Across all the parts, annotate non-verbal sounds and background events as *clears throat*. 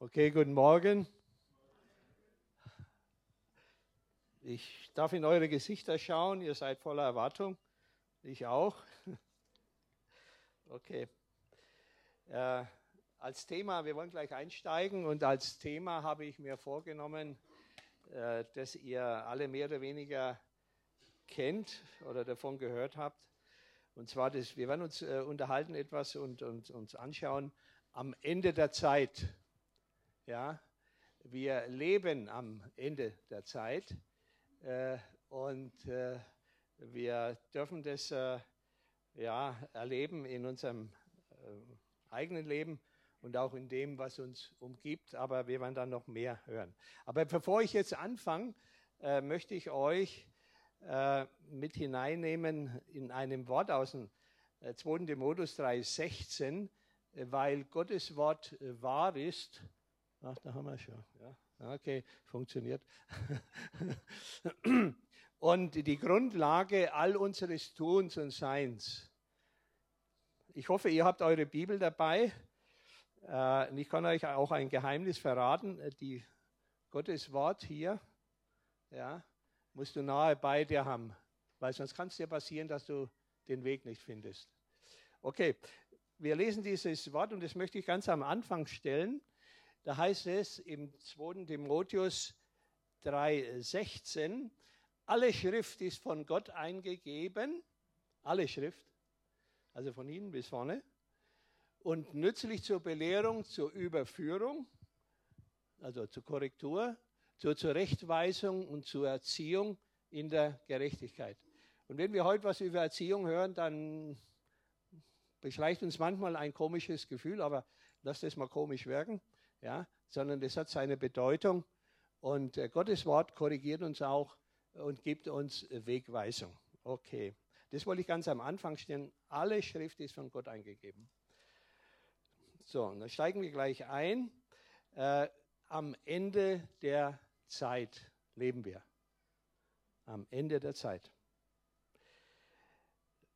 Okay, guten Morgen. Ich darf in eure Gesichter schauen. Ihr seid voller Erwartung. Ich auch. *laughs* Okay. Äh, als Thema, wir wollen gleich einsteigen und als Thema habe ich mir vorgenommen, äh, dass ihr alle mehr oder weniger kennt oder davon gehört habt. Und zwar, das, wir werden uns äh, unterhalten etwas und, und uns anschauen am Ende der Zeit. Ja, wir leben am Ende der Zeit äh, und äh, wir dürfen das äh, ja, erleben in unserem äh, eigenen Leben und auch in dem, was uns umgibt. Aber wir werden dann noch mehr hören. Aber bevor ich jetzt anfange, äh, möchte ich euch äh, mit hineinnehmen in einem Wort aus dem 2. Timotheus 3,16, weil Gottes Wort wahr ist Ach, da haben wir schon. Ja. Okay, funktioniert. *laughs* und die Grundlage all unseres Tuns und Seins. Ich hoffe, ihr habt eure Bibel dabei. Äh, und ich kann euch auch ein Geheimnis verraten. Die Gottes Wort hier, ja, musst du nahe bei dir haben, weil sonst kann es dir passieren, dass du den Weg nicht findest. Okay, wir lesen dieses Wort und das möchte ich ganz am Anfang stellen. Da heißt es im 2. Timotheus 3,16, alle Schrift ist von Gott eingegeben, alle Schrift, also von hinten bis vorne, und nützlich zur Belehrung, zur Überführung, also zur Korrektur, zur Zurechtweisung und zur Erziehung in der Gerechtigkeit. Und wenn wir heute was über Erziehung hören, dann beschleicht uns manchmal ein komisches Gefühl, aber lasst es mal komisch wirken ja, sondern es hat seine Bedeutung. Und äh, Gottes Wort korrigiert uns auch und gibt uns Wegweisung. Okay, das wollte ich ganz am Anfang stellen. Alle Schrift ist von Gott eingegeben. So, dann steigen wir gleich ein. Äh, am Ende der Zeit leben wir. Am Ende der Zeit.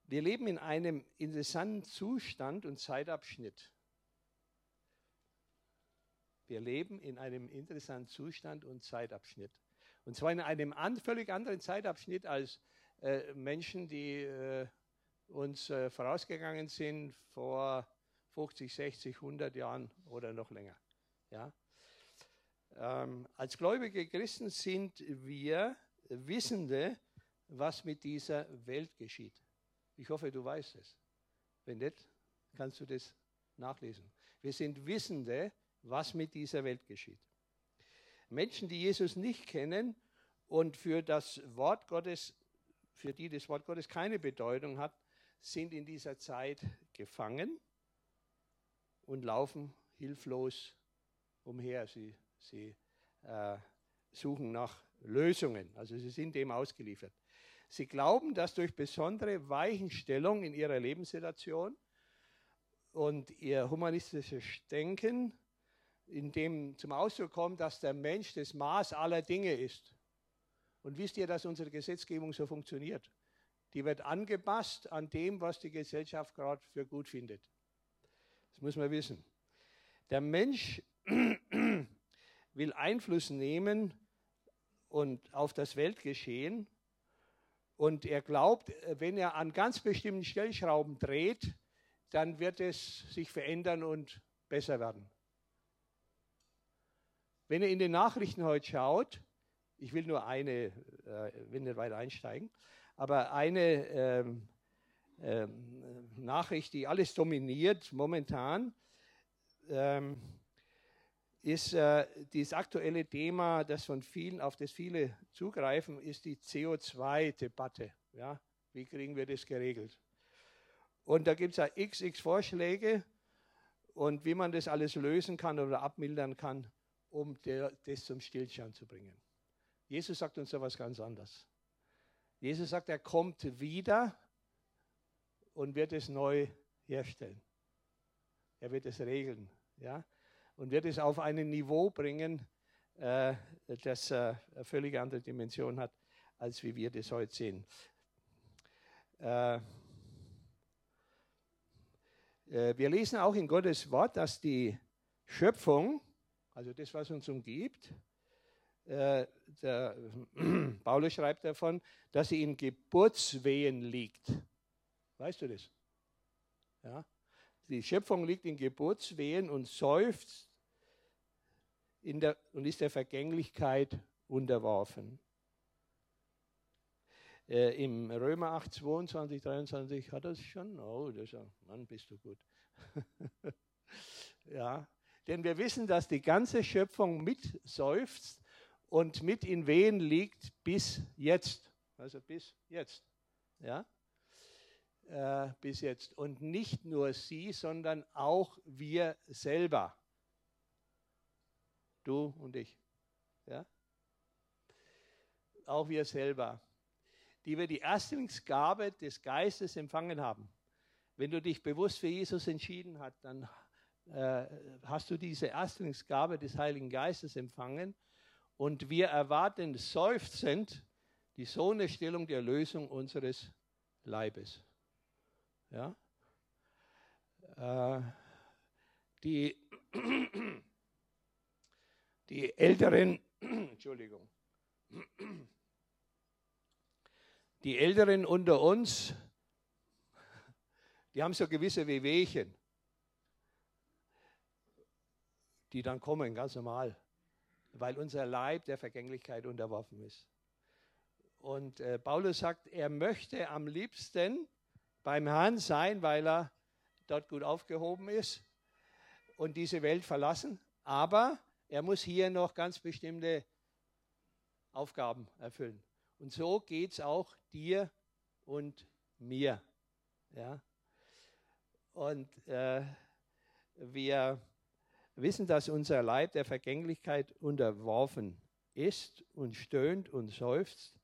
Wir leben in einem interessanten Zustand und Zeitabschnitt. Wir leben in einem interessanten Zustand und Zeitabschnitt. Und zwar in einem an, völlig anderen Zeitabschnitt als äh, Menschen, die äh, uns äh, vorausgegangen sind vor 50, 60, 100 Jahren oder noch länger. Ja? Ähm, als gläubige Christen sind wir Wissende, was mit dieser Welt geschieht. Ich hoffe, du weißt es. Wenn nicht, kannst du das nachlesen. Wir sind Wissende, was mit dieser Welt geschieht. Menschen, die Jesus nicht kennen und für das Wort Gottes, für die das Wort Gottes keine Bedeutung hat, sind in dieser Zeit gefangen und laufen hilflos umher. Sie, sie äh, suchen nach Lösungen, also sie sind dem ausgeliefert. Sie glauben, dass durch besondere Weichenstellung in ihrer Lebenssituation und ihr humanistisches Denken in dem zum Ausdruck kommt, dass der Mensch das Maß aller Dinge ist. Und wisst ihr, dass unsere Gesetzgebung so funktioniert? Die wird angepasst an dem, was die Gesellschaft gerade für gut findet. Das muss man wissen. Der Mensch *clears throat* will Einfluss nehmen und auf das Weltgeschehen und er glaubt, wenn er an ganz bestimmten Stellschrauben dreht, dann wird es sich verändern und besser werden. Wenn ihr in den Nachrichten heute schaut, ich will nur eine, äh, will nicht weiter einsteigen, aber eine ähm, ähm, Nachricht, die alles dominiert momentan, ähm, ist äh, dieses aktuelle Thema, das von vielen, auf das viele zugreifen, ist die CO2-Debatte. Ja? Wie kriegen wir das geregelt? Und da gibt es ja xx Vorschläge und wie man das alles lösen kann oder abmildern kann um der, das zum Stillstand zu bringen. Jesus sagt uns etwas ganz anderes. Jesus sagt, er kommt wieder und wird es neu herstellen. Er wird es regeln, ja, und wird es auf ein Niveau bringen, äh, das äh, eine völlig andere Dimension hat, als wie wir das heute sehen. Äh, äh wir lesen auch in Gottes Wort, dass die Schöpfung also das, was uns umgibt. Äh, der, *clears throat* Paulus schreibt davon, dass sie in Geburtswehen liegt. Weißt du das? Ja? Die Schöpfung liegt in Geburtswehen und seufzt der, und ist der Vergänglichkeit unterworfen. Äh, Im Römer 8, 22, 23 hat er es schon. Oh, das ist Mann, bist du gut. *laughs* ja, denn wir wissen, dass die ganze Schöpfung mit seufzt und mit in Wehen liegt bis jetzt. Also bis jetzt. Ja? Äh, bis jetzt. Und nicht nur sie, sondern auch wir selber. Du und ich. Ja? Auch wir selber. Die wir die Erstlingsgabe des Geistes empfangen haben. Wenn du dich bewusst für Jesus entschieden hast, dann äh, hast du diese Erstlingsgabe des Heiligen Geistes empfangen. Und wir erwarten seufzend die Sohnestellung der Lösung unseres Leibes. Ja? Äh, die, *clears throat* die Älteren, *clears throat* Entschuldigung, die Älteren unter uns, die haben so gewisse Wehwehchen, die dann kommen, ganz normal, weil unser Leib der Vergänglichkeit unterworfen ist. Und äh, Paulus sagt, er möchte am liebsten beim Herrn sein, weil er dort gut aufgehoben ist und diese Welt verlassen. Aber er muss hier noch ganz bestimmte Aufgaben erfüllen. Und so geht es auch dir und mir. Ja? Und äh, wir wissen, dass unser Leib der Vergänglichkeit unterworfen ist und stöhnt und seufzt,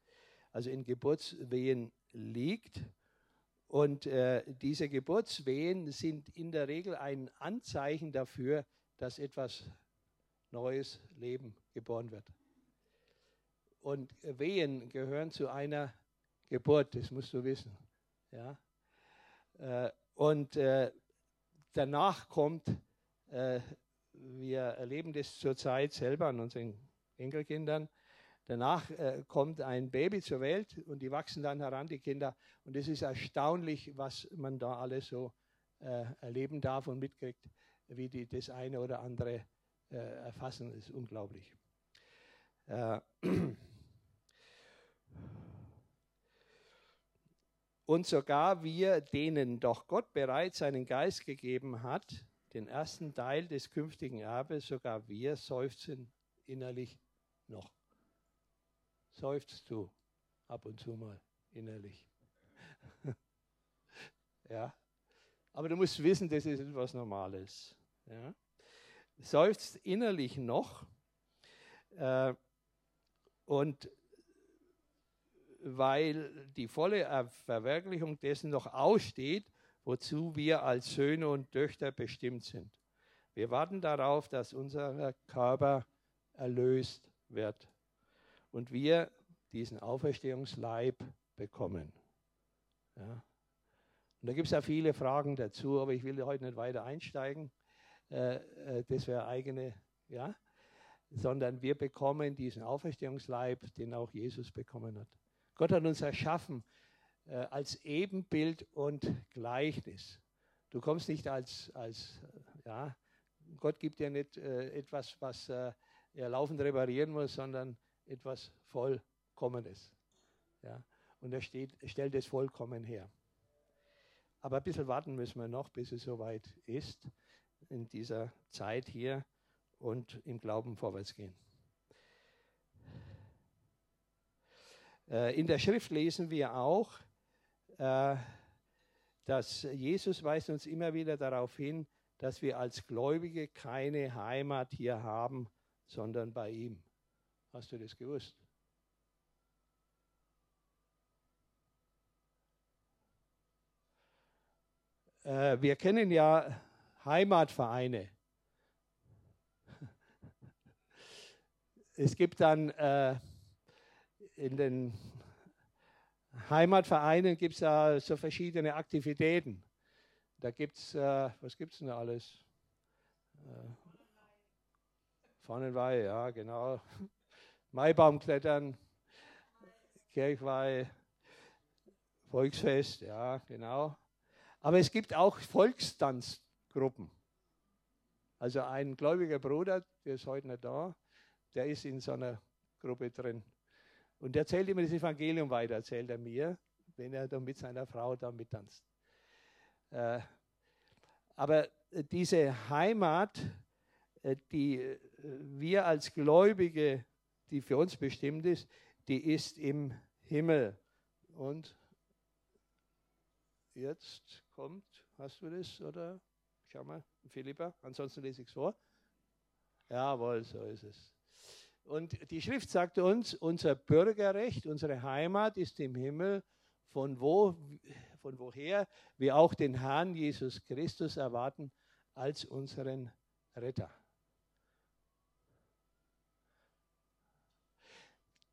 also in Geburtswehen liegt. Und äh, diese Geburtswehen sind in der Regel ein Anzeichen dafür, dass etwas neues Leben geboren wird. Und Wehen gehören zu einer Geburt, das musst du wissen. Ja? Äh, und äh, danach kommt, äh, wir erleben das zurzeit selber an unseren Enkelkindern, Danach äh, kommt ein Baby zur Welt und die wachsen dann heran, die Kinder. Und es ist erstaunlich, was man da alles so äh, erleben darf und mitkriegt, wie die das eine oder andere äh, erfassen. Das ist unglaublich. Äh, *clears throat* und sogar wir, denen doch Gott bereits seinen Geist gegeben hat, den ersten Teil des künftigen Erbes, sogar wir seufzen innerlich noch seufzt du ab und zu mal innerlich. *laughs* ja. Aber du musst wissen, das ist etwas Normales. Ja. Seufzt innerlich noch. Äh, und weil die volle Verwirklichung dessen noch aussteht, wozu wir als Söhne und Töchter bestimmt sind. Wir warten darauf, dass unser Körper erlöst wird und wir diesen Auferstehungsleib bekommen. Ja. Und da gibt es ja viele Fragen dazu, aber ich will heute nicht weiter einsteigen. Äh, äh, das wäre eigene, ja, sondern wir bekommen diesen Auferstehungsleib, den auch Jesus bekommen hat. Gott hat uns erschaffen äh, als Ebenbild und Gleichnis. Du kommst nicht als, als ja, Gott gibt dir nicht äh, etwas, was äh, er laufend reparieren muss, sondern etwas Vollkommenes. Ja? Und er steht, stellt es vollkommen her. Aber ein bisschen warten müssen wir noch, bis es soweit ist, in dieser Zeit hier und im Glauben vorwärts gehen. Äh, in der Schrift lesen wir auch, äh, dass Jesus weist uns immer wieder darauf hin, dass wir als Gläubige keine Heimat hier haben, sondern bei ihm. Hast du das gewusst? Äh, wir kennen ja Heimatvereine. *laughs* Es gibt dann äh, in den Heimatvereinen gibt es ja so verschiedene Aktivitäten. Da gibt es, äh, was gibt es denn alles? Äh, Pfannenweih, ja, genau. *laughs* Maibaumklettern, Kirchweih, Volksfest, ja, genau. Aber es gibt auch Volkstanzgruppen. Also ein gläubiger Bruder, der ist heute nicht da, der ist in so einer Gruppe drin. Und der erzählt immer das Evangelium weiter, erzählt er mir, wenn er dann mit seiner Frau da mittanzt. Äh, aber diese Heimat, äh, die äh, wir als Gläubige, die für uns bestimmt ist, die ist im Himmel. Und jetzt kommt, hast du das oder? Schau mal, Philippa, ansonsten lese ich es vor. Jawohl, so ist es. Und die Schrift sagt uns, unser Bürgerrecht, unsere Heimat ist im Himmel, von, wo, von woher wir auch den Herrn Jesus Christus erwarten als unseren Retter.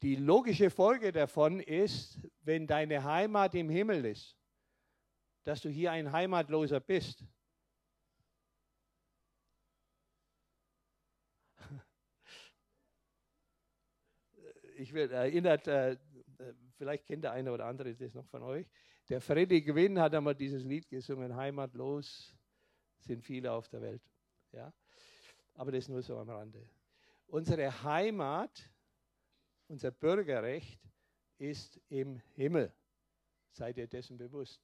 Die logische Folge davon ist, wenn deine Heimat im Himmel ist, dass du hier ein Heimatloser bist. Ich werde erinnert, äh, äh, vielleicht kennt der eine oder andere das noch von euch. Der Freddy Gwynn hat einmal dieses Lied gesungen, Heimatlos sind viele auf der Welt. Ja? Aber das nur so am Rande. Unsere Heimat, unser Bürgerrecht ist im Himmel. Seid ihr dessen bewusst?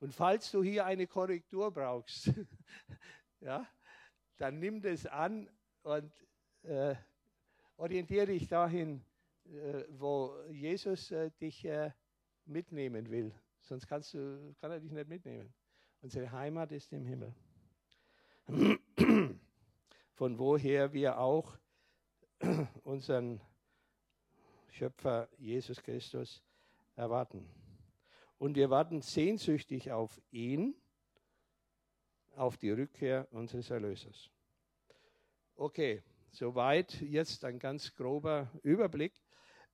Und falls du hier eine Korrektur brauchst, *laughs* ja, dann nimm das an und äh, orientiere dich dahin, äh, wo Jesus äh, dich äh, mitnehmen will. Sonst kannst du, kann er dich nicht mitnehmen. Unsere Heimat ist im Himmel. *clears throat* Von woher wir auch *clears throat* unseren Schöpfer Jesus Christus erwarten. Und wir warten sehnsüchtig auf ihn, auf die Rückkehr unseres Erlösers. Okay, Soweit jetzt ein ganz grober Überblick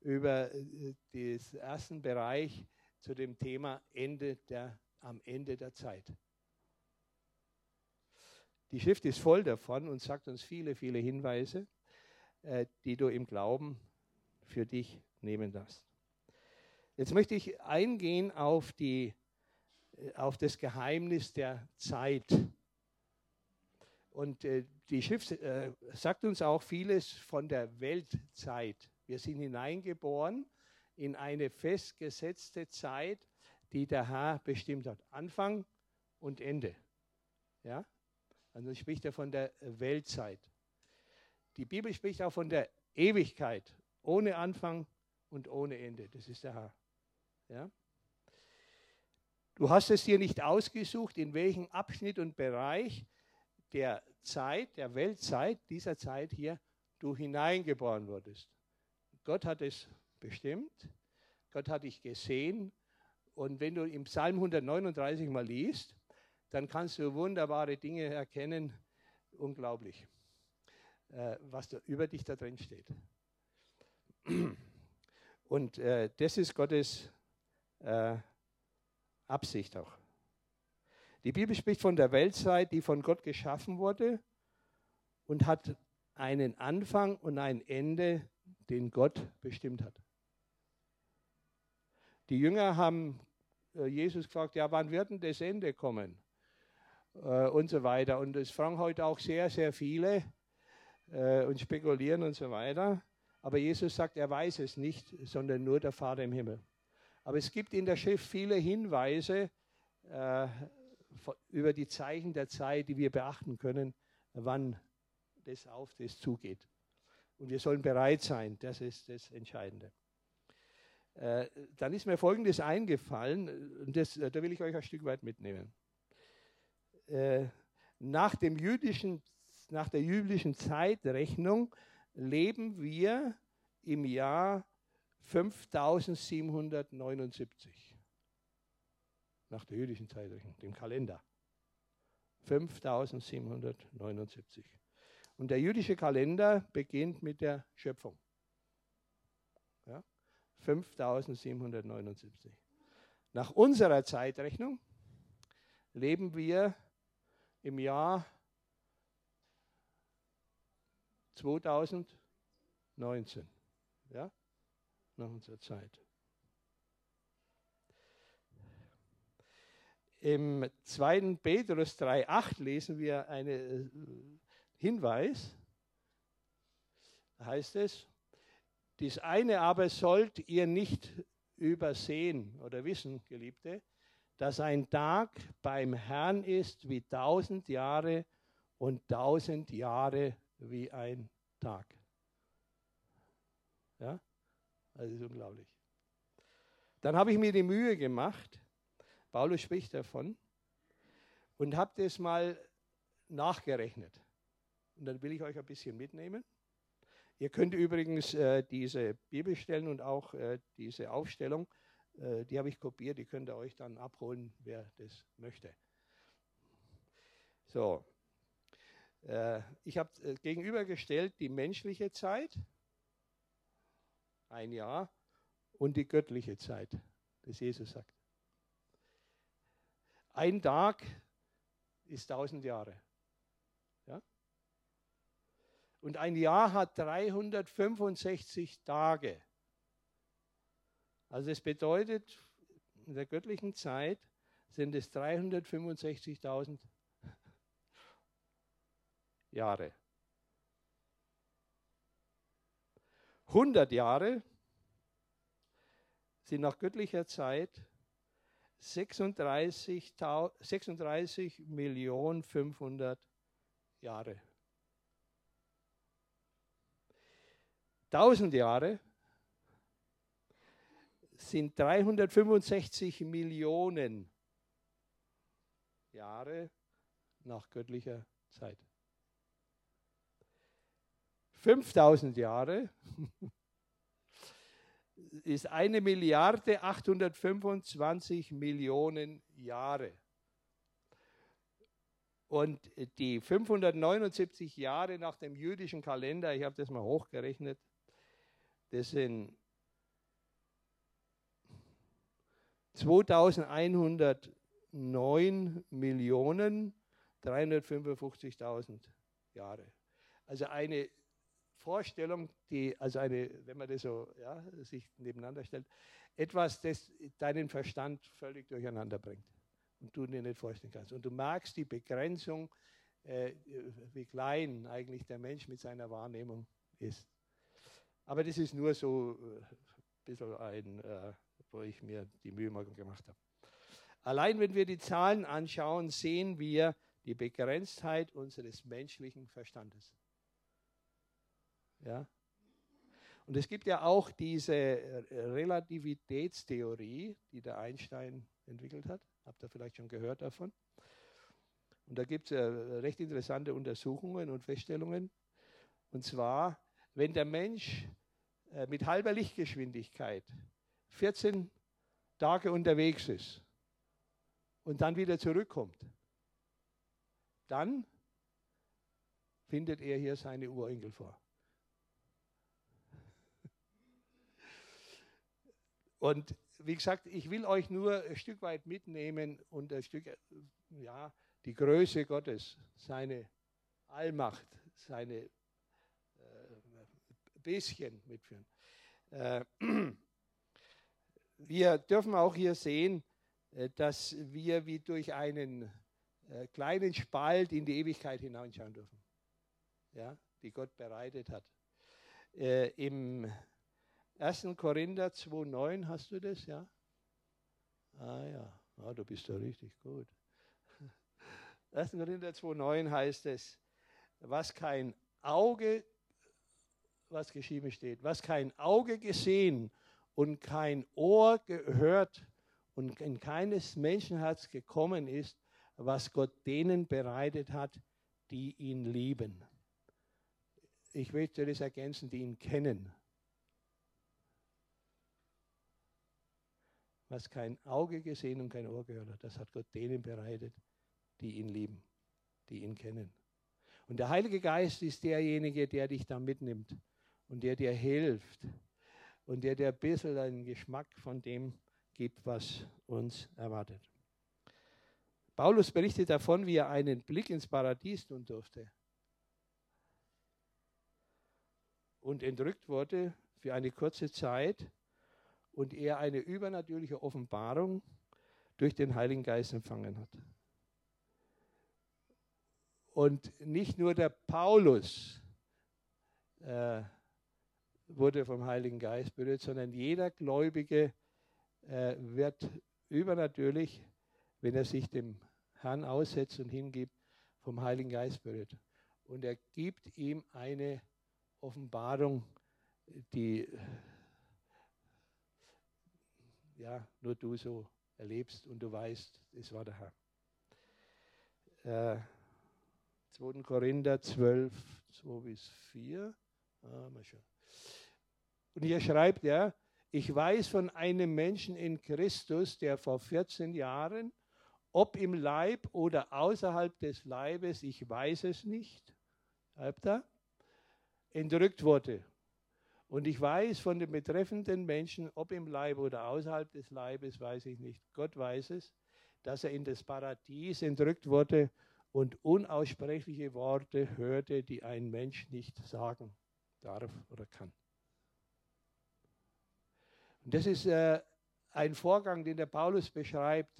über äh, den ersten Bereich zu dem Thema Ende der, am Ende der Zeit. Die Schrift ist voll davon und sagt uns viele, viele Hinweise, äh, die du im Glauben für dich nehmen darfst. Jetzt möchte ich eingehen auf, die, äh, auf das Geheimnis der Zeit. Und äh, die Schrift äh, sagt uns auch vieles von der Weltzeit. Wir sind hineingeboren in eine festgesetzte Zeit, die der Herr bestimmt hat. Anfang und Ende. Ja? Also spricht er von der Weltzeit. Die Bibel spricht auch von der Ewigkeit, ohne Anfang und ohne Ende. Das ist der Herr. Ja? Du hast es dir nicht ausgesucht, in welchem Abschnitt und Bereich der Zeit, der Weltzeit, dieser Zeit hier, du hineingeboren wurdest. Gott hat es bestimmt, Gott hat dich gesehen und wenn du im Psalm 139 mal liest, dann kannst du wunderbare Dinge erkennen, unglaublich, äh, was da über dich da drin steht. Und äh, das ist Gottes äh, Absicht auch. Die Bibel spricht von der Weltzeit, die von Gott geschaffen wurde und hat einen Anfang und ein Ende, den Gott bestimmt hat. Die Jünger haben äh, Jesus gefragt, ja, wann wird denn das Ende kommen? Äh, und so weiter. Und es fragen heute auch sehr, sehr viele äh, und spekulieren und so weiter. Aber Jesus sagt, er weiß es nicht, sondern nur der Vater im Himmel. Aber es gibt in der Schrift viele Hinweise, über die Zeichen der Zeit, die wir beachten können, wann das auf das zugeht. Und wir sollen bereit sein, das ist das Entscheidende. Äh, dann ist mir Folgendes eingefallen, das, äh, da will ich euch ein Stück weit mitnehmen. Äh, nach, dem jüdischen, nach der jüdischen Zeitrechnung leben wir im Jahr 5779 nach der jüdischen Zeitrechnung, dem Kalender. 5779. Und der jüdische Kalender beginnt mit der Schöpfung. Ja? 5779. Nach unserer Zeitrechnung leben wir im Jahr 2019. Ja? Nach unserer Zeit. Im 2. Petrus 3,8 lesen wir einen äh, Hinweis. Da heißt es, dies eine aber sollt ihr nicht übersehen oder wissen, Geliebte, dass ein Tag beim Herrn ist wie tausend Jahre und tausend Jahre wie ein Tag. Ja, das ist unglaublich. Dann habe ich mir die Mühe gemacht, Paulus spricht davon, und habe das mal nachgerechnet. Und dann will ich euch ein bisschen mitnehmen. Ihr könnt übrigens äh, diese Bibelstellen und auch äh, diese Aufstellung äh, die habe ich kopiert, die könnt ihr euch dann abholen, wer das möchte. So, äh, ich habe äh, gegenübergestellt die menschliche Zeit, ein Jahr, und die göttliche Zeit, das Jesus sagt. Ein Tag ist tausend Jahre. Ja? Und ein Jahr hat 365 Tage. Also es bedeutet, in der göttlichen Zeit sind es 365.000 Jahre. 100 Jahre sind nach göttlicher Zeit 36, 36 Millionen 500 Jahre. 1000 Jahre sind 365 Millionen Jahre nach göttlicher Zeit. 5000 Jahre ist eine Milliarde 825 Millionen Jahre. Und die 579 Jahre nach dem jüdischen Kalender, ich habe das mal hochgerechnet, das sind 2109 Millionen 355.000 Jahre. Also eine Vorstellung, die, also eine, wenn man das so ja, sich nebeneinander stellt, etwas, das deinen Verstand völlig durcheinander bringt und du dir nicht vorstellen kannst. Und du merkst die Begrenzung, äh, wie klein eigentlich der Mensch mit seiner Wahrnehmung ist. Aber das ist nur so äh, ein bisschen ein äh, wo ich mir die Mühe gemacht habe. Allein wenn wir die Zahlen anschauen, sehen wir die Begrenztheit unseres menschlichen Verstandes. Ja? Und es gibt ja auch diese Relativitätstheorie, die der Einstein entwickelt hat. Habt ihr vielleicht schon gehört davon? Und da gibt es ja recht interessante Untersuchungen und Feststellungen. Und zwar, wenn der Mensch äh, mit halber Lichtgeschwindigkeit 14 Tage unterwegs ist und dann wieder zurückkommt, dann findet er hier seine Urenkel vor. Und wie gesagt, ich will euch nur ein Stück weit mitnehmen und ein Stück, ja, die Größe Gottes, seine Allmacht, seine äh, bisschen mitführen. Äh, *clears throat* wir dürfen auch hier sehen, äh, dass wir wie durch einen äh, kleinen Spalt in die Ewigkeit hineinschauen dürfen, ja, die Gott bereitet hat. Äh, Im 1. Korinther 2,9 hast du das, ja? Ah ja, ah, du bist da richtig gut. *laughs* 1. Korinther 2,9 heißt es, was kein Auge, was geschrieben steht, was kein Auge gesehen und kein Ohr gehört und in keines Menschenherz gekommen ist, was Gott denen bereitet hat, die ihn lieben. Ich möchte das ergänzen, die ihn kennen. Was kein Auge gesehen und kein Ohr gehört hat, das hat Gott denen bereitet, die ihn lieben, die ihn kennen. Und der Heilige Geist ist derjenige, der dich da mitnimmt und der dir hilft, und der dir ein bisschen einen Geschmack von dem gibt, was uns erwartet. Paulus berichtet davon, wie er einen Blick ins Paradies tun durfte. und entrückt wurde für eine kurze Zeit und er eine übernatürliche Offenbarung durch den Heiligen Geist empfangen hat. Und nicht nur der Paulus äh, wurde vom Heiligen Geist berührt, sondern jeder Gläubige äh, wird übernatürlich, wenn er sich dem Herrn aussetzt und hingibt, vom Heiligen Geist berührt. Und er gibt ihm eine Offenbarung, die ja, nur du so erlebst und du weißt, es war der Herr. Äh, 2. Korinther 12, 2 bis 4. Ah, mal schauen. Und hier schreibt er, ich weiß von einem Menschen in Christus, der vor 14 Jahren, ob im Leib oder außerhalb des Leibes, ich weiß es nicht, schreibt er, entrückt wurde. Und ich weiß von dem betreffenden Menschen, ob im Leib oder außerhalb des Leibes, weiß ich nicht. Gott weiß es, dass er in das Paradies entrückt wurde und unaussprechliche Worte hörte, die ein Mensch nicht sagen darf oder kann. Und das ist äh, ein Vorgang, den der Paulus beschreibt.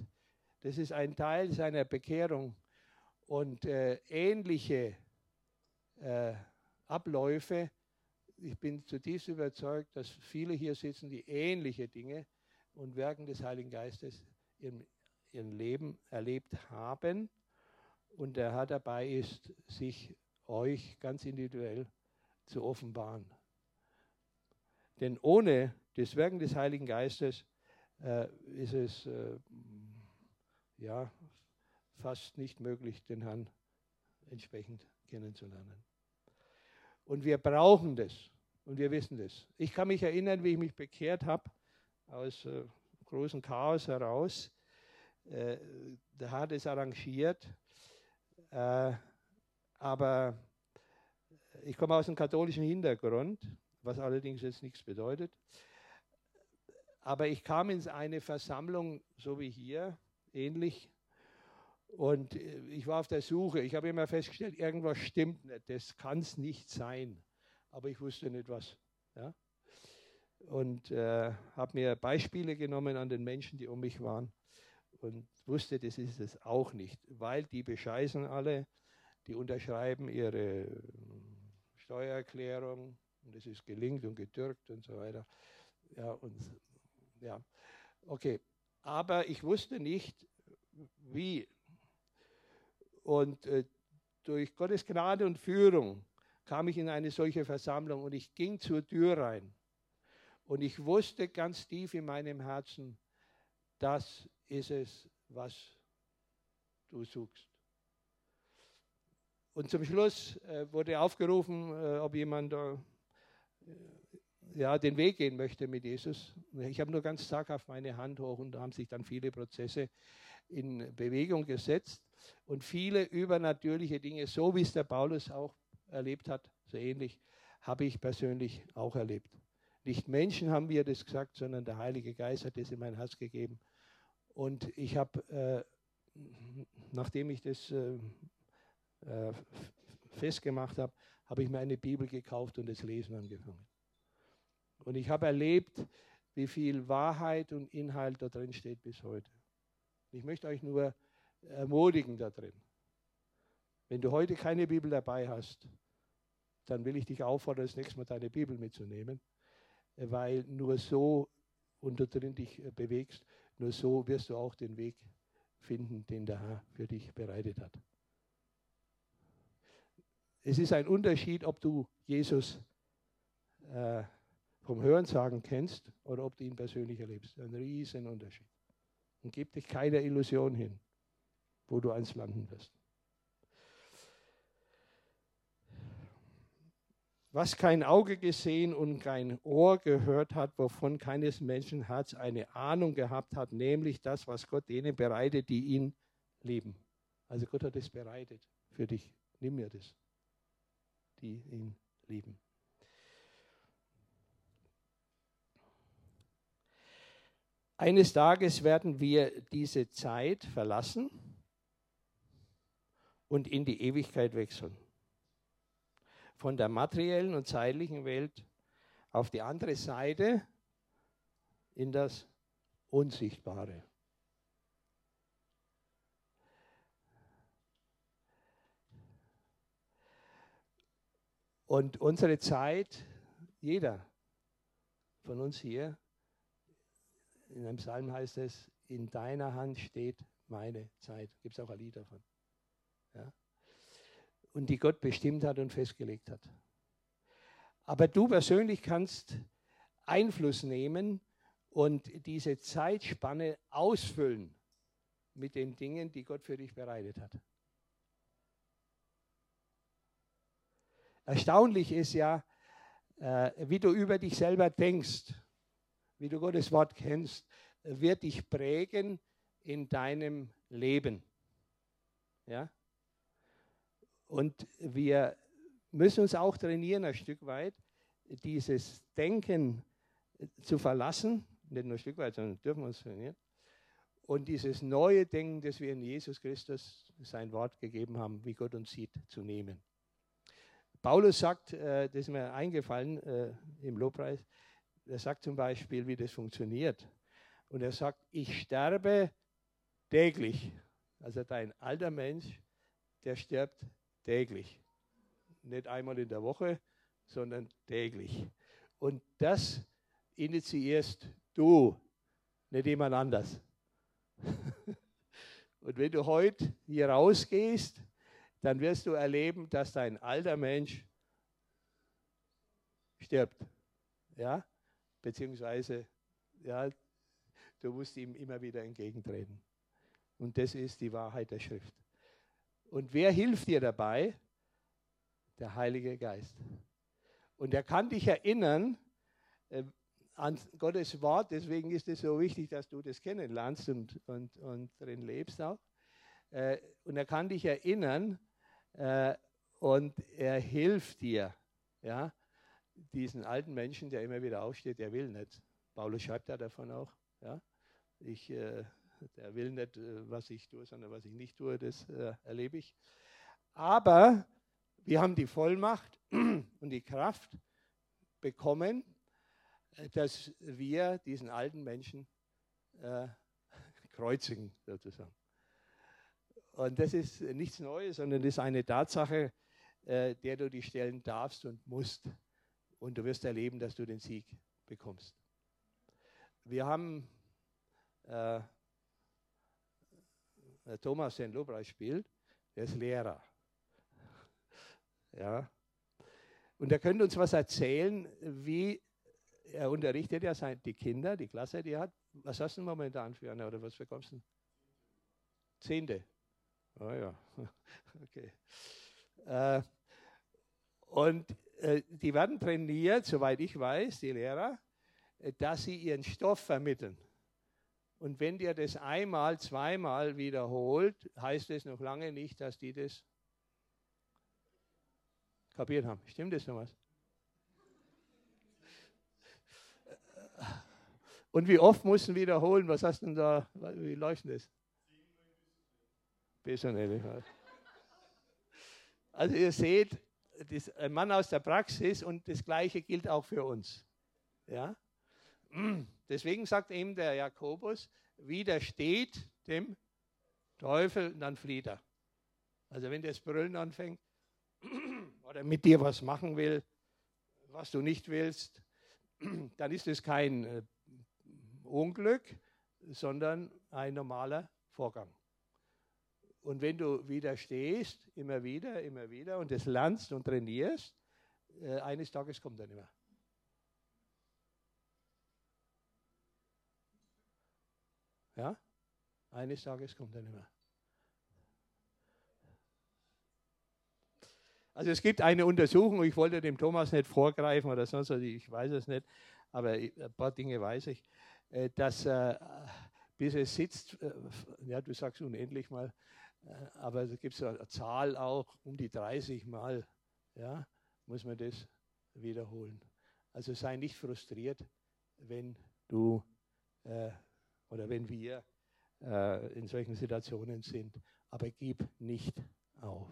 Das ist ein Teil seiner Bekehrung. Und äh, ähnliche äh, Abläufe, ich bin zutiefst überzeugt, dass viele hier sitzen, die ähnliche Dinge und Werken des Heiligen Geistes in ihrem Leben erlebt haben und der Herr dabei ist, sich euch ganz individuell zu offenbaren. Denn ohne das Wirken des Heiligen Geistes äh, ist es äh, ja, fast nicht möglich, den Herrn entsprechend kennenzulernen. Und wir brauchen das und wir wissen das. Ich kann mich erinnern, wie ich mich bekehrt habe aus äh, großem Chaos heraus. Äh, der hat es arrangiert, äh, aber ich komme aus einem katholischen Hintergrund, was allerdings jetzt nichts bedeutet. Aber ich kam in eine Versammlung, so wie hier, ähnlich. Und äh, ich war auf der Suche. Ich habe immer festgestellt, irgendwas stimmt nicht. Das kann es nicht sein. Aber ich wusste nicht was. Ja? Und äh, habe mir Beispiele genommen an den Menschen, die um mich waren. Und wusste, das ist es auch nicht. Weil die bescheißen alle. Die unterschreiben ihre Steuererklärung. Und es ist gelingt und getürkt und so weiter. Ja, und ja, okay. Aber ich wusste nicht, wie. Und äh, durch Gottes Gnade und Führung kam ich in eine solche Versammlung und ich ging zur Tür rein. Und ich wusste ganz tief in meinem Herzen, das ist es, was du suchst. Und zum Schluss äh, wurde aufgerufen, äh, ob jemand da ja, den Weg gehen möchte mit Jesus. Ich habe nur ganz zaghaft meine Hand hoch und da haben sich dann viele Prozesse in Bewegung gesetzt und viele übernatürliche Dinge, so wie es der Paulus auch erlebt hat, so ähnlich, habe ich persönlich auch erlebt. Nicht Menschen haben mir das gesagt, sondern der Heilige Geist hat es in mein Herz gegeben. Und ich habe, äh, nachdem ich das äh, äh, festgemacht habe, habe ich mir eine Bibel gekauft und das Lesen angefangen. Und ich habe erlebt, wie viel Wahrheit und Inhalt da drin steht bis heute. Ich möchte euch nur ermutigen da drin. Wenn du heute keine Bibel dabei hast, dann will ich dich auffordern, das nächste Mal deine Bibel mitzunehmen, weil nur so und du drin dich bewegst, nur so wirst du auch den Weg finden, den der Herr für dich bereitet hat. Es ist ein Unterschied, ob du Jesus äh, vom Hörensagen kennst oder ob du ihn persönlich erlebst. Ein riesen Unterschied. Und gib dich keiner Illusion hin, wo du eins landen wirst. Was kein Auge gesehen und kein Ohr gehört hat, wovon keines Menschen Herz eine Ahnung gehabt hat, nämlich das, was Gott denen bereitet, die ihn lieben. Also Gott hat es bereitet für dich. Nimm mir das, die ihn lieben. Eines Tages werden wir diese Zeit verlassen und in die Ewigkeit wechseln. von der materiellen und zeitlichen Welt auf die andere Seite in das Unsichtbare. Und unsere Zeit, jeder von uns hier, in einem Psalm heißt es, in deiner Hand steht meine Zeit. Gibt es auch ein Lied davon. Und die Gott bestimmt hat und festgelegt hat. Aber du persönlich kannst Einfluss nehmen und diese Zeitspanne ausfüllen mit den Dingen, die Gott für dich bereitet hat. Erstaunlich ist ja, äh, wie du über dich selber denkst, wie du Gottes Wort kennst, wird dich prägen in deinem Leben. Ja? Und wir müssen uns auch trainieren, ein Stück weit, dieses Denken zu verlassen, nicht nur ein Stück weit, sondern dürfen wir uns trainieren. Und dieses neue Denken, das wir in Jesus Christus sein Wort gegeben haben, wie Gott uns sieht, zu nehmen. Paulus sagt, äh, das ist mir eingefallen äh, im Lobpreis, er sagt zum Beispiel, wie das funktioniert. Und er sagt, ich sterbe täglich. Also dein alter Mensch, der stirbt täglich. Nicht einmal in der Woche, sondern täglich. Und das initiierst du, nicht jemand anders. *laughs* Und wenn du heute hier rausgehst dann wirst du erleben, dass dein alter Mensch stirbt. Ja? Beziehungsweise, ja, du musst ihm immer wieder entgegentreten. Und das ist die Wahrheit der Schrift. Und wer hilft dir dabei? Der Heilige Geist. Und er kann dich erinnern äh, an Gottes Wort. Deswegen ist es so wichtig, dass du das kennenlernst und, und, und drin lebst auch. Äh, und er kann dich erinnern äh, und er hilft dir. Ja? Diesen alten Menschen, der immer wieder aufsteht, der will nicht. Paulus schreibt ja davon auch. Ja? Ich, äh, der will nicht, äh, was ich tue, sondern was ich nicht tue, das äh, erlebe ich. Aber wir haben die Vollmacht *clears throat* und die Kraft bekommen, äh, dass wir diesen alten Menschen äh, *laughs* kreuzigen, sozusagen. Und das ist nichts Neues, sondern das ist eine Tatsache, äh, der du dich stellen darfst und musst. Und du wirst erleben, dass du den Sieg bekommst. Wir haben äh, Thomas, der in Lobpreis spielt, der ist Lehrer. Ja. Und er könnte uns was erzählen, wie er unterrichtet ja die Kinder, die Klasse, die er hat. Was hast du momentan für eine oder was bekommst du? Zehnte. Ah ja, *laughs* okay. Äh, und äh, die werden trainiert, soweit ich weiß, die Lehrer, äh, dass sie ihren Stoff vermitteln. Und wenn dir das einmal, zweimal wiederholt, heißt es noch lange nicht, dass die das kapiert haben. Stimmt das, Thomas? Und wie oft mussten wiederholen? Was hast du denn da? Wie läuft denn das? Besser nicht. Also ihr seht, das ein Mann aus der Praxis und das Gleiche gilt auch für uns. Ja? Deswegen sagt eben der Jakobus, widersteht dem Teufel, dann flieht er. Also wenn das Brüllen anfängt *clears throat* oder mit dir was machen will, was du nicht willst, *clears throat* dann ist es kein äh, Unglück, sondern ein normaler Vorgang. Und wenn du widerstehst, immer wieder, immer wieder und es lernst und trainierst, äh, eines Tages kommt er nicht mehr. Ja? Eines Tages kommt er nicht mehr. Also es gibt eine Untersuchung, ich wollte dem Thomas nicht vorgreifen oder sonst was, ich weiß es nicht, aber ein paar Dinge weiß ich, äh, dass äh, bis es sitzt, ja du sagst unendlich mal, äh, aber da gibt es eine Zahl auch, um die 30 Mal, ja, muss man das wiederholen. Also sei nicht frustriert, wenn du äh, oder wenn wir äh, in solchen Situationen sind. Aber gib nicht auf.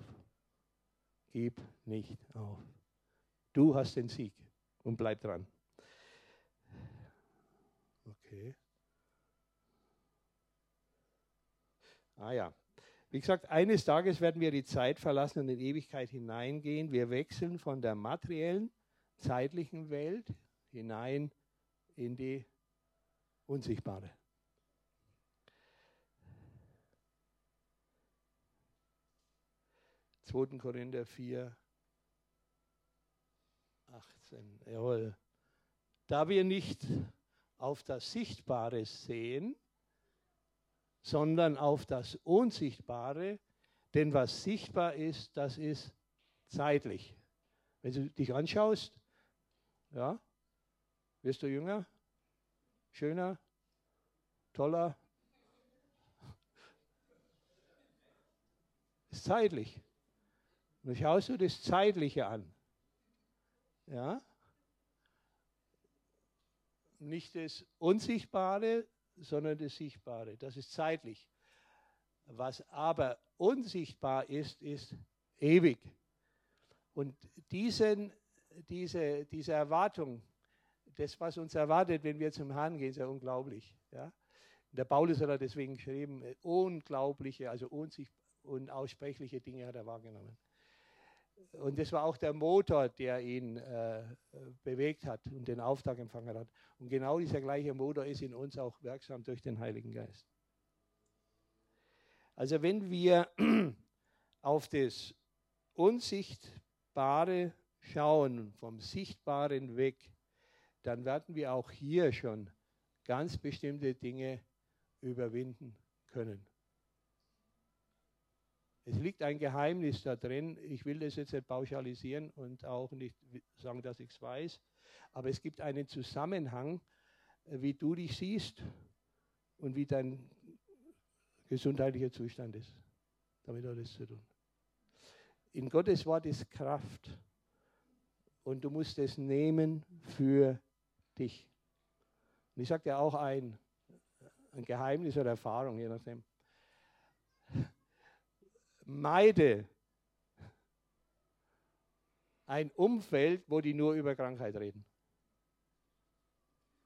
Gib nicht auf. Du hast den Sieg und bleib dran. Okay. Ah ja. Wie gesagt, eines Tages werden wir die Zeit verlassen und in Ewigkeit hineingehen. Wir wechseln von der materiellen, zeitlichen Welt hinein in die unsichtbare. 2. Korinther 4, 18. Jawohl. Da wir nicht auf das Sichtbare sehen, sondern auf das Unsichtbare, denn was sichtbar ist, das ist zeitlich. Wenn du dich anschaust, ja, wirst du jünger, schöner, toller. *laughs* Ist zeitlich. Und schaust du das Zeitliche an. Ja? Nicht das Unsichtbare, sondern das Sichtbare. Das ist zeitlich. Was aber unsichtbar ist, ist ewig. Und diesen, diese, diese Erwartung, das, was uns erwartet, wenn wir zum Herrn gehen, ist ja unglaublich. Ja? Der Paulus hat deswegen geschrieben, unglaubliche, also unaussprechliche Dinge hat er wahrgenommen. Und das war auch der Motor, der ihn äh, bewegt hat und den Auftrag empfangen hat. Und genau dieser gleiche Motor ist in uns auch wirksam durch den Heiligen Geist. Also wenn wir *clears throat* auf das Unsichtbare schauen, vom Sichtbaren weg, dann werden wir auch hier schon ganz bestimmte Dinge überwinden können. Es liegt ein Geheimnis da drin. Ich will das jetzt nicht pauschalisieren und auch nicht sagen, dass ich es weiß. Aber es gibt einen Zusammenhang, äh, wie du dich siehst und wie dein gesundheitlicher Zustand ist. Damit hat es zu tun. In Gottes Wort ist Kraft. Und du musst es nehmen für dich. Und ich sage dir auch ein, ein Geheimnis oder Erfahrung, je nachdem meide ein Umfeld, wo die nur über Krankheit reden.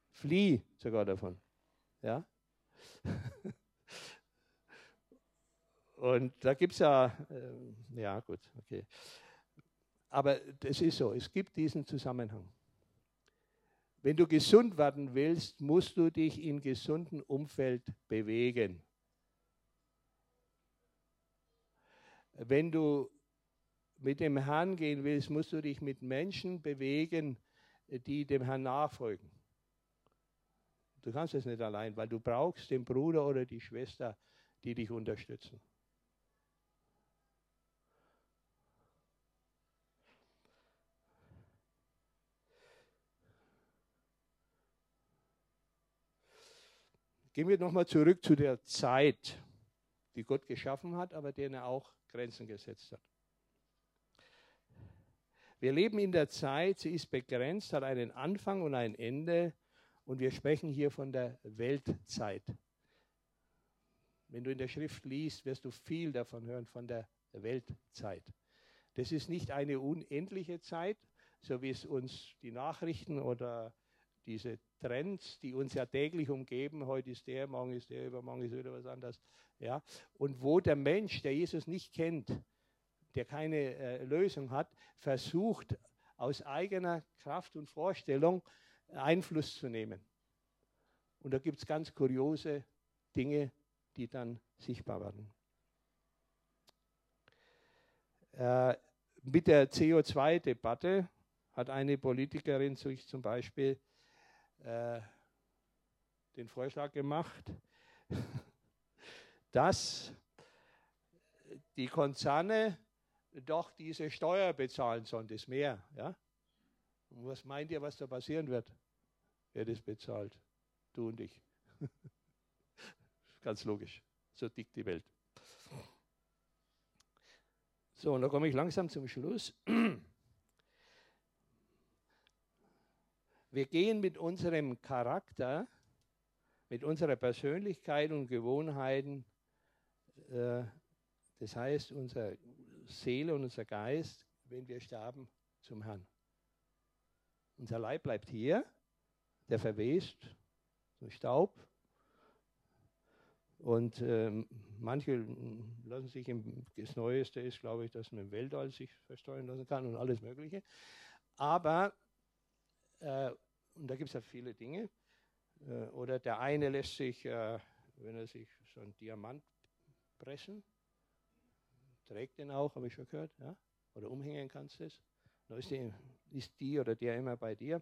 Flieh sogar davon. Ja? *laughs* Und da gibt es ja, äh, ja gut, okay. Aber das ist so, es gibt diesen Zusammenhang. Wenn du gesund werden willst, musst du dich im gesunden Umfeld bewegen. Wenn du mit dem Herrn gehen willst, musst du dich mit Menschen bewegen, die dem Herrn nachfolgen. Du kannst es nicht allein, weil du brauchst den Bruder oder die Schwester, die dich unterstützen. Gehen wir nochmal zurück zu der Zeit, die Gott geschaffen hat, aber den er auch Grenzen gesetzt hat. Wir leben in der Zeit, sie ist begrenzt, hat einen Anfang und ein Ende und wir sprechen hier von der Weltzeit. Wenn du in der Schrift liest, wirst du viel davon hören, von der Weltzeit. Das ist nicht eine unendliche Zeit, so wie es uns die Nachrichten oder diese Trends, die uns ja täglich umgeben, heute ist der, morgen ist der, übermorgen ist wieder was anderes, ja, und wo der Mensch, der Jesus nicht kennt, der keine äh, Lösung hat, versucht aus eigener Kraft und Vorstellung Einfluss zu nehmen. Und da gibt es ganz kuriose Dinge, die dann sichtbar werden. Äh, mit der CO2-Debatte hat eine Politikerin sich zum Beispiel äh, den Vorschlag gemacht, *laughs* dass die Konzerne doch diese Steuer bezahlen sollen, das Meer. Ja? Und was meint ihr, was da passieren wird? Wer das bezahlt? Du und ich. *laughs* Ganz logisch. So tickt die Welt. So, und da komme ich langsam zum Schluss. *clears throat* Wir gehen mit unserem Charakter, mit unserer Persönlichkeit und Gewohnheiten, äh, das heißt unsere Seele und unser Geist, wenn wir sterben, zum Herrn. Unser Leib bleibt hier, der verwest durch Staub. Und ähm, manche lassen sich, im, das Neueste ist, glaube ich, dass man im Weltall sich versteuern lassen kann und alles Mögliche. Aber, äh, und da gibt es ja viele Dinge, äh, oder der eine lässt sich, äh, wenn er sich so einen Diamant pressen, trägt den auch, habe ich schon gehört, ja? oder umhängen kannst du es. Da ist die, ist die oder der immer bei dir.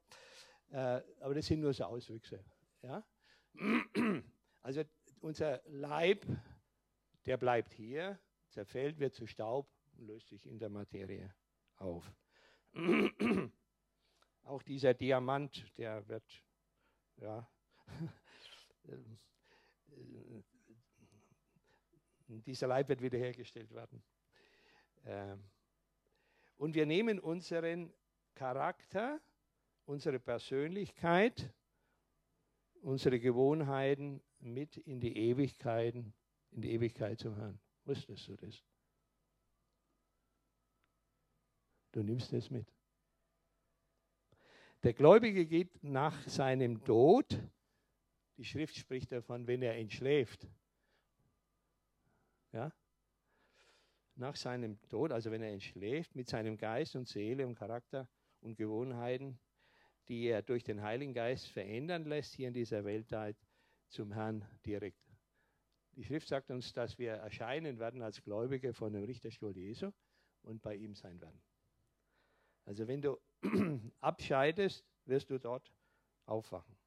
Äh, aber das sind nur so Auswüchse. Ja? Also unser Leib, der bleibt hier, zerfällt, wird zu Staub und löst sich in der Materie auf. Auch dieser Diamant, der wird, ja, *laughs* dieser Leib wird wiederhergestellt werden. Ähm, und wir nehmen unseren Charakter, unsere Persönlichkeit, unsere Gewohnheiten mit in die Ewigkeiten, in die Ewigkeit zum Herrn. Wusstest du das? Du nimmst es mit. Der Gläubige geht nach seinem Tod, die Schrift spricht davon, wenn er entschläft. Ja? Nach seinem Tod, also wenn er entschläft, mit seinem Geist und Seele und Charakter und Gewohnheiten, die er durch den Heiligen Geist verändern lässt, hier in dieser Weltzeit zum Herrn direkt. Die Schrift sagt uns, dass wir erscheinen werden als Gläubige von dem Richterstuhl Jesu und bei ihm sein werden. Also wenn du *clears throat* abscheidest, wirst du dort aufwachen.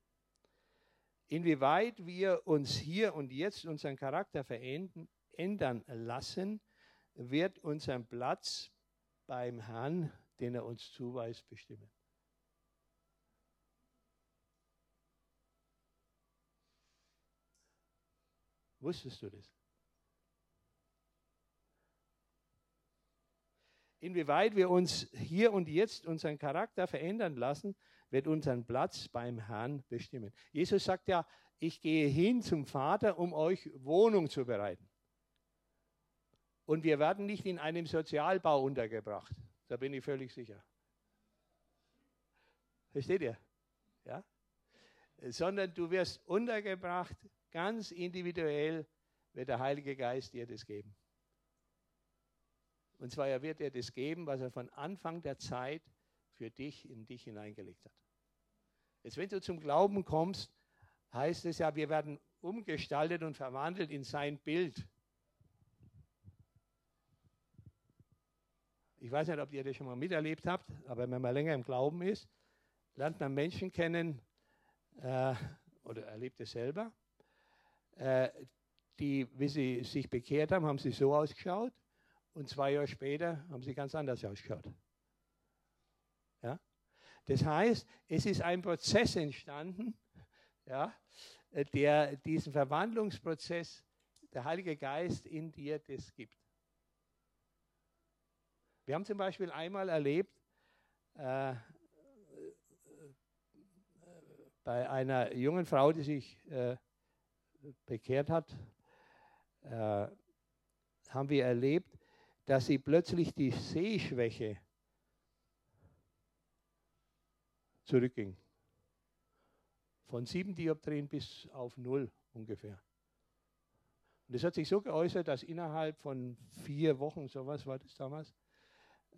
Inwieweit wir uns hier und jetzt unseren Charakter verändern lassen, wird unseren Platz beim Herrn, den er uns zuweist, bestimmen. Wusstest du das? Inwieweit wir uns hier und jetzt unseren Charakter verändern lassen, wird unseren Platz beim Herrn bestimmen. Jesus sagt ja, ich gehe hin zum Vater, um euch Wohnung zu bereiten. Und wir werden nicht in einem Sozialbau untergebracht. Da bin ich völlig sicher. Versteht ihr? Ja? Sondern du wirst untergebracht, ganz individuell wird der Heilige Geist dir das geben. Und zwar er wird dir das geben, was er von Anfang der Zeit für dich in dich hineingelegt hat. Jetzt, wenn du zum Glauben kommst, heißt es ja, wir werden umgestaltet und verwandelt in sein Bild. Ich weiß nicht, ob ihr das schon mal miterlebt habt, aber wenn man länger im Glauben ist, lernt man Menschen kennen äh, oder erlebt es selber, äh, die, wie sie sich bekehrt haben, haben sie so ausgeschaut und zwei Jahre später haben sie ganz anders ausgeschaut. Ja? Das heißt, es ist ein Prozess entstanden, ja, der diesen Verwandlungsprozess, der Heilige Geist in dir das gibt. Wir haben zum Beispiel einmal erlebt, äh, bei einer jungen Frau, die sich äh, bekehrt hat, äh, haben wir erlebt, dass sie plötzlich die Sehschwäche zurückging. Von sieben Dioptrien bis auf null ungefähr. Und das hat sich so geäußert, dass innerhalb von vier Wochen, sowas war das damals,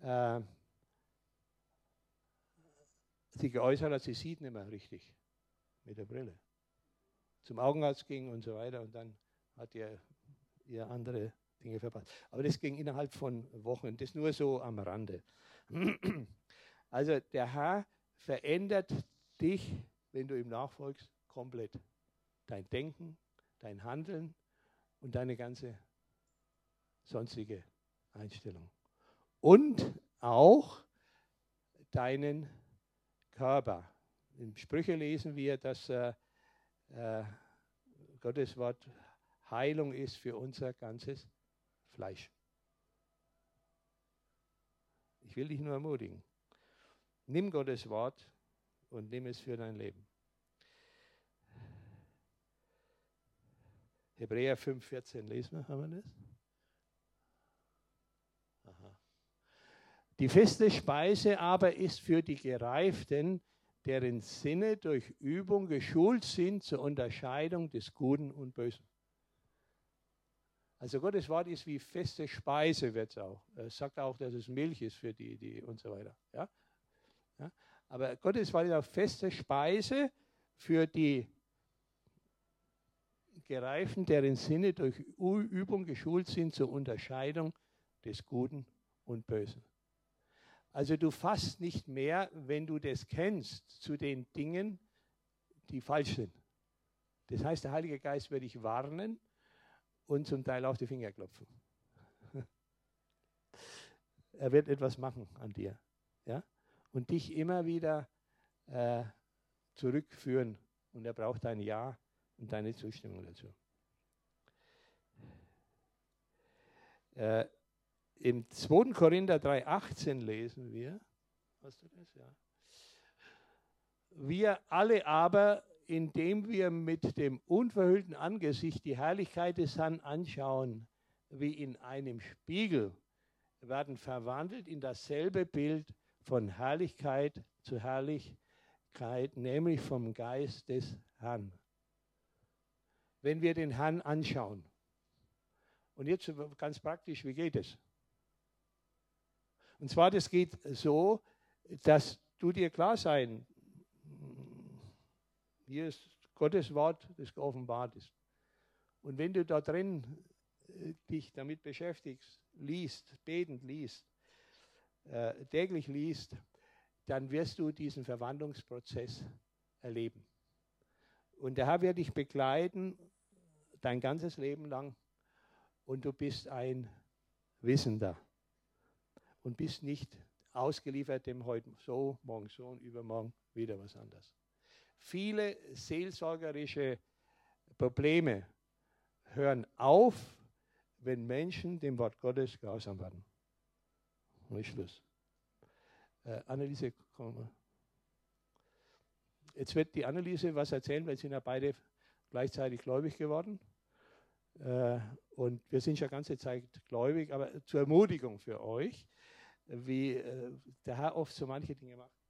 äh, sie geäußert hat, sie sieht nicht mehr richtig mit der Brille. Zum Augenarzt ging und so weiter und dann hat ihr, ihr andere Dinge verpasst. Aber das ging innerhalb von Wochen. Das nur so am Rande. *clears throat* Also der Herr verändert dich, wenn du ihm nachfolgst, komplett. Dein Denken, dein Handeln und deine ganze sonstige Einstellung. Und auch deinen Körper. In Sprüche lesen wir, dass äh, äh, Gottes Wort Heilung ist für unser ganzes Fleisch. Ich will dich nur ermutigen. Nimm Gottes Wort und nimm es für dein Leben. Hebräer 5,14 lesen wir, haben wir das? Aha. Die feste Speise aber ist für die Gereiften, deren Sinne durch Übung geschult sind zur Unterscheidung des Guten und Bösen. Also Gottes Wort ist wie feste Speise, wird es auch. Er sagt auch, dass es Milch ist für die, die und so weiter. Ja? ja? Aber Gottes Wort ist auch feste Speise für die Gereiften, deren Sinne durch Übung geschult sind zur Unterscheidung des Guten und Bösen. Also du fasst nicht mehr, wenn du das kennst, zu den Dingen, die falsch sind. Das heißt, der Heilige Geist wird dich warnen und zum Teil auf die Finger klopfen. *laughs* er wird etwas machen an dir. Ja? Und dich immer wieder äh, zurückführen. Und er braucht dein Ja und deine Zustimmung dazu. Äh, Im 2. Korinther 3,18 lesen wir, hast du das? Ja. Wir alle aber, indem wir mit dem unverhüllten Angesicht die Herrlichkeit des Herrn anschauen, wie in einem Spiegel, werden verwandelt in dasselbe Bild von Herrlichkeit zu Herrlichkeit, nämlich vom Geist des Herrn wenn wir den Herrn anschauen. Und jetzt ganz praktisch, wie geht es? Und zwar, das geht so, dass du dir klar sein, hier ist Gottes Wort, das geoffenbart ist. Und wenn du da drin äh, dich damit beschäftigst, liest, betend liest, äh, täglich liest, dann wirst du diesen Verwandlungsprozess erleben. Und der Herr wird dich begleiten dein ganzes Leben lang und du bist ein Wissender und bist nicht ausgeliefert dem heute so, morgen so und übermorgen wieder was anderes. Viele seelsorgerische Probleme hören auf, wenn Menschen dem Wort Gottes gehorsam werden. Und ist Schluss. Äh, Anneliese, komm mal. Jetzt wird die Anneliese was erzählen, weil sie sind ja beide gleichzeitig gläubig geworden. Äh, und wir sind schon ganze Zeit gläubig, aber zur Ermutigung für euch, wie äh, der Herr oft so manche Dinge macht.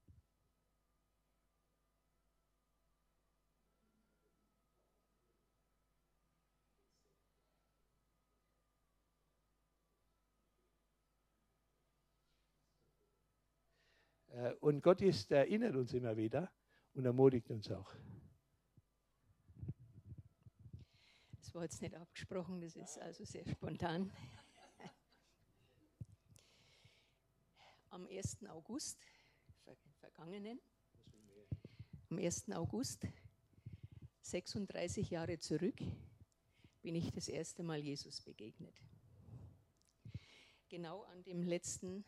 Und Gott ist, erinnert uns immer wieder und ermutigt uns auch. war jetzt nicht abgesprochen, das ist also sehr spontan. *laughs* Am 1. August, vergangenen, am 1. August, 36 Jahre zurück, bin ich das erste Mal Jesus begegnet. Genau an dem letzten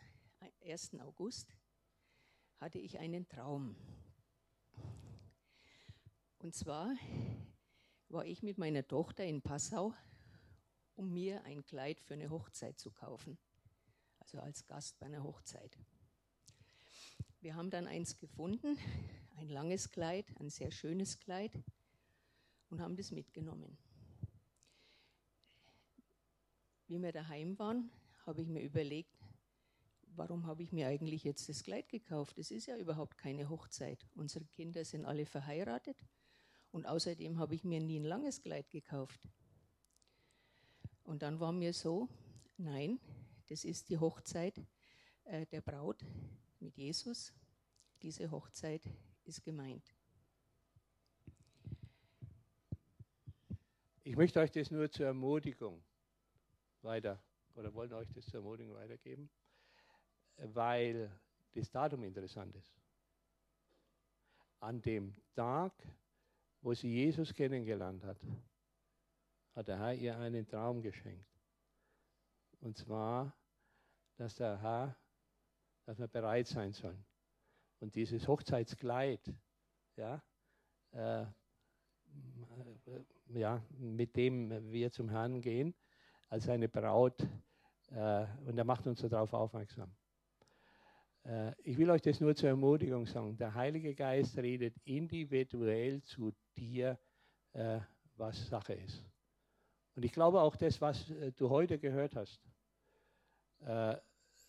1. August hatte ich einen Traum. Und zwar war ich mit meiner Tochter in Passau, um mir ein Kleid für eine Hochzeit zu kaufen. Also als Gast bei einer Hochzeit. Wir haben dann eins gefunden, ein langes Kleid, ein sehr schönes Kleid und haben das mitgenommen. Wie wir daheim waren, habe ich mir überlegt, warum habe ich mir eigentlich jetzt das Kleid gekauft? Es ist ja überhaupt keine Hochzeit. Unsere Kinder sind alle verheiratet und außerdem habe ich mir nie ein langes Kleid gekauft. Und dann war mir so, nein, das ist die Hochzeit äh, der Braut mit Jesus. Diese Hochzeit ist gemeint. Ich möchte euch das nur zur Ermutigung weiter, oder wollen euch das zur Ermutigung weitergeben, weil das Datum interessant ist. An dem Tag, wo sie Jesus kennengelernt hat, hat der Herr ihr einen Traum geschenkt. Und zwar, dass der Herr, dass wir bereit sein sollen. Und dieses Hochzeitskleid, ja, äh, ja, mit dem wir zum Herrn gehen, als eine Braut, äh, und er macht uns darauf aufmerksam. Äh, ich will euch das nur zur Ermutigung sagen. Der Heilige Geist redet individuell zu dir, äh, was Sache ist. Und ich glaube auch das, was äh, du heute gehört hast,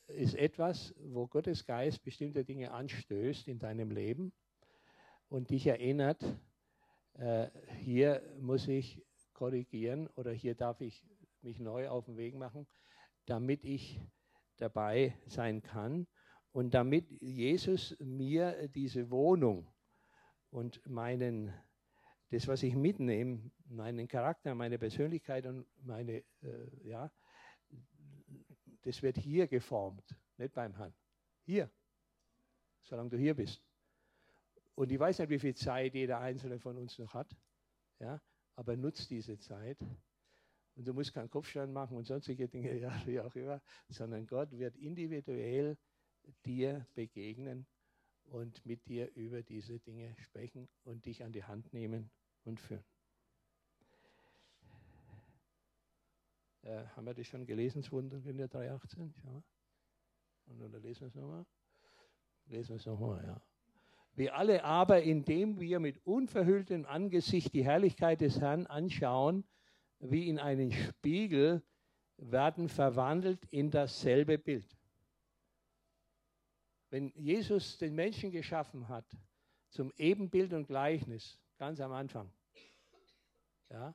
ist etwas, wo Gottes Geist bestimmte Dinge anstößt in deinem Leben. und dich erinnert, hier muss ich korrigieren oder hier darf ich mich neu auf den Weg machen, damit ich dabei sein kann und damit Jesus mir diese Wohnung und meinen, das, was ich mitnehme, meinen Charakter, meine Persönlichkeit und meine, äh, ja, das wird hier geformt, nicht beim Herrn. Hier, solange du hier bist. Und ich weiß nicht, wie viel Zeit jeder Einzelne von uns noch hat, ja, aber nutzt diese Zeit. Und du musst keinen Kopfstand machen und sonstige Dinge, *laughs* ja, wie auch immer, sondern Gott wird individuell dir begegnen und mit dir über diese Dinge sprechen und dich an die Hand nehmen und führen. Äh, haben wir das schon gelesen, das Wunder in der 3.18? Schau Und dann lesen wir es nochmal. Lesen wir es nochmal, ja. Wir alle aber, indem wir mit unverhülltem Angesicht die Herrlichkeit des Herrn anschauen, wie in einen Spiegel, werden verwandelt in dasselbe Bild. Wenn Jesus den Menschen geschaffen hat, zum Ebenbild und Gleichnis, ganz am Anfang, ja,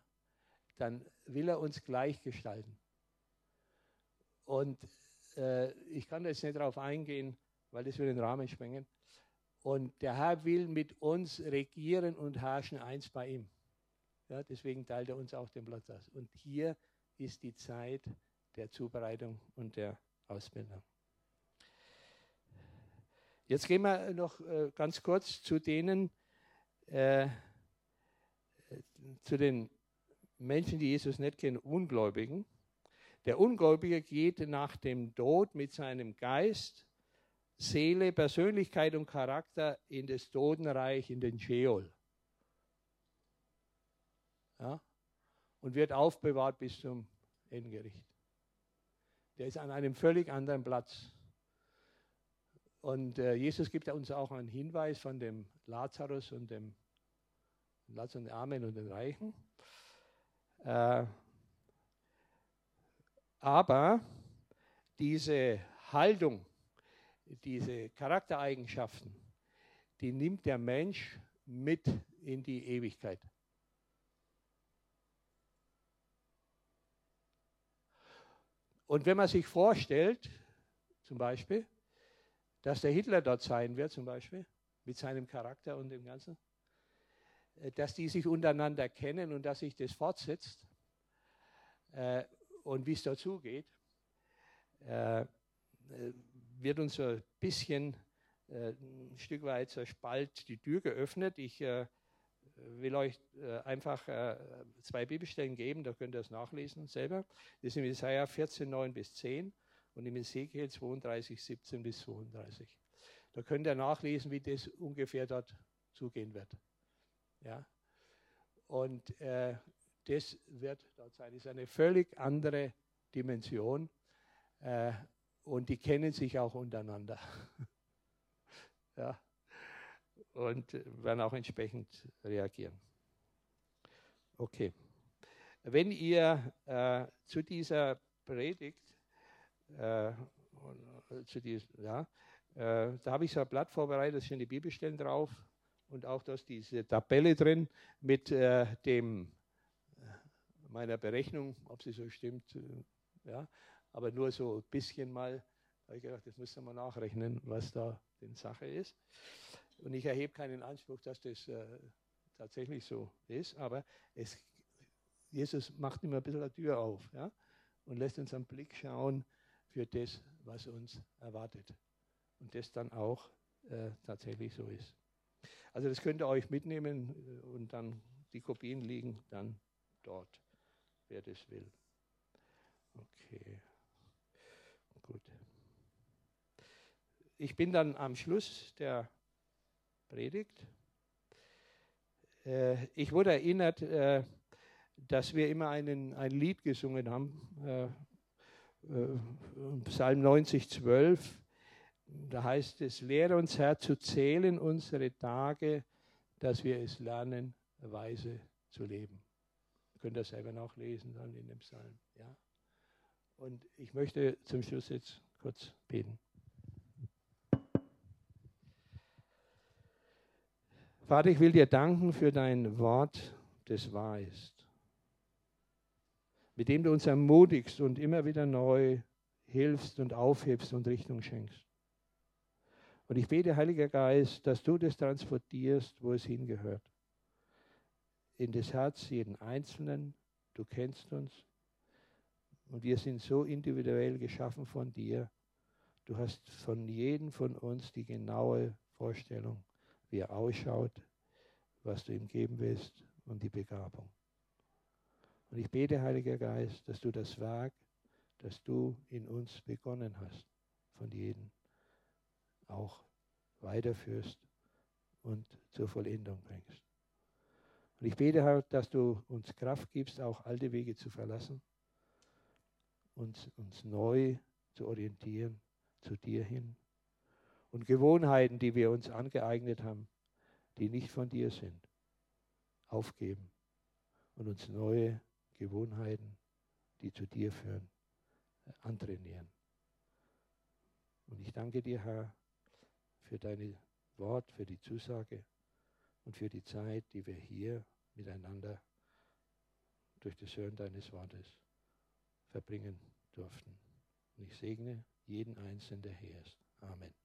dann will er uns gleichgestalten. Und äh, ich kann da jetzt nicht darauf eingehen, weil das würde den Rahmen sprengen. Und der Herr will mit uns regieren und herrschen eins bei ihm. Ja, deswegen teilt er uns auch den Platz aus. Und hier ist die Zeit der Zubereitung und der Ausbildung. Jetzt gehen wir noch äh, ganz kurz zu denen, äh, zu den Menschen, die Jesus nicht kennen, Ungläubigen. Der Ungläubige geht nach dem Tod mit seinem Geist, Seele, Persönlichkeit und Charakter in das Totenreich, in den Sheol. Ja? Und wird aufbewahrt bis zum Endgericht. Der ist an einem völlig anderen Platz. Und äh, Jesus gibt uns auch einen Hinweis von dem Lazarus und dem Lazarus und den Armen und den Reichen. Äh, aber diese Haltung, diese Charaktereigenschaften, die nimmt der Mensch mit in die Ewigkeit. Und wenn man sich vorstellt, zum Beispiel, dass der Hitler dort sein wird, zum Beispiel, mit seinem Charakter und dem Ganzen, äh, dass die sich untereinander kennen und dass sich das fortsetzt äh, und wie es dazu geht, äh, wird uns so ein bisschen äh, ein Stück weit so Spalt die Tür geöffnet. Ich äh, will euch äh, einfach zwei Bibelstellen geben, da könnt ihr es nachlesen selber. Das ist in Jesaja 14, 9 bis 10 und im Ezekiel 32, 17 bis 32. Da könnt ihr nachlesen, wie das ungefähr dort zugehen wird. Ja? Und äh, das wird dort sein. Das ist eine völlig andere Dimension. Äh, und die kennen sich auch untereinander. *laughs* ja. Und werden auch entsprechend reagieren. Okay. Wenn ihr äh, zu dieser Predigt äh, zu dies, ja, äh, da habe ich so ein Blatt vorbereitet, da sind die Bibelstellen drauf und auch da diese Tabelle drin mit äh, dem meiner Berechnung, ob sie so stimmt, ja, aber nur so ein bisschen mal, habe ich gedacht, das müssen wir nachrechnen, was da in Sache ist. Und ich erhebe keinen Anspruch, dass das äh, tatsächlich so ist, aber es, Jesus macht immer ein bisschen eine Tür auf ja, und lässt uns einen Blick schauen, für das, was uns erwartet. Und das dann auch äh, tatsächlich so ist. Also das könnt ihr euch mitnehmen äh, und dann die Kopien liegen dann dort, wer das will. Okay, gut. Ich bin dann am Schluss der Predigt. Äh, ich wurde erinnert, äh, dass wir immer einen, ein Lied gesungen haben, äh, Psalm 90, 12, da heißt es, lehre uns Herr zu zählen unsere Tage, dass wir es lernen, weise zu leben. Ihr könnt das selber nachlesen dann in dem Psalm. Ja? Und ich möchte zum Schluss jetzt kurz beten. Vater, ich will dir danken für dein Wort, das wahr ist, mit dem du uns ermutigst und immer wieder neu hilfst und aufhebst und Richtung schenkst. Und ich bete, Heiliger Geist, dass du das transportierst, wo es hingehört. In das Herz jeden Einzelnen. Du kennst uns. Und wir sind so individuell geschaffen von dir. Du hast von jedem von uns die genaue Vorstellung, wie er ausschaut, was du ihm geben willst und die Begabung. Und ich bete, Heiliger Geist, dass du das Werk, das du in uns begonnen hast, von jedem auch weiterführst und zur Vollendung bringst. Und ich bete halt, dass du uns Kraft gibst, auch alte Wege zu verlassen und uns neu zu orientieren zu dir hin. Und Gewohnheiten, die wir uns angeeignet haben, die nicht von dir sind, aufgeben und uns neue Gewohnheiten, die zu dir führen, antrainieren. Und ich danke dir, Herr, für dein Wort, für die Zusage und für die Zeit, die wir hier miteinander durch das Hören deines Wortes verbringen durften. Und ich segne jeden Einzelnen, der hier ist. Amen.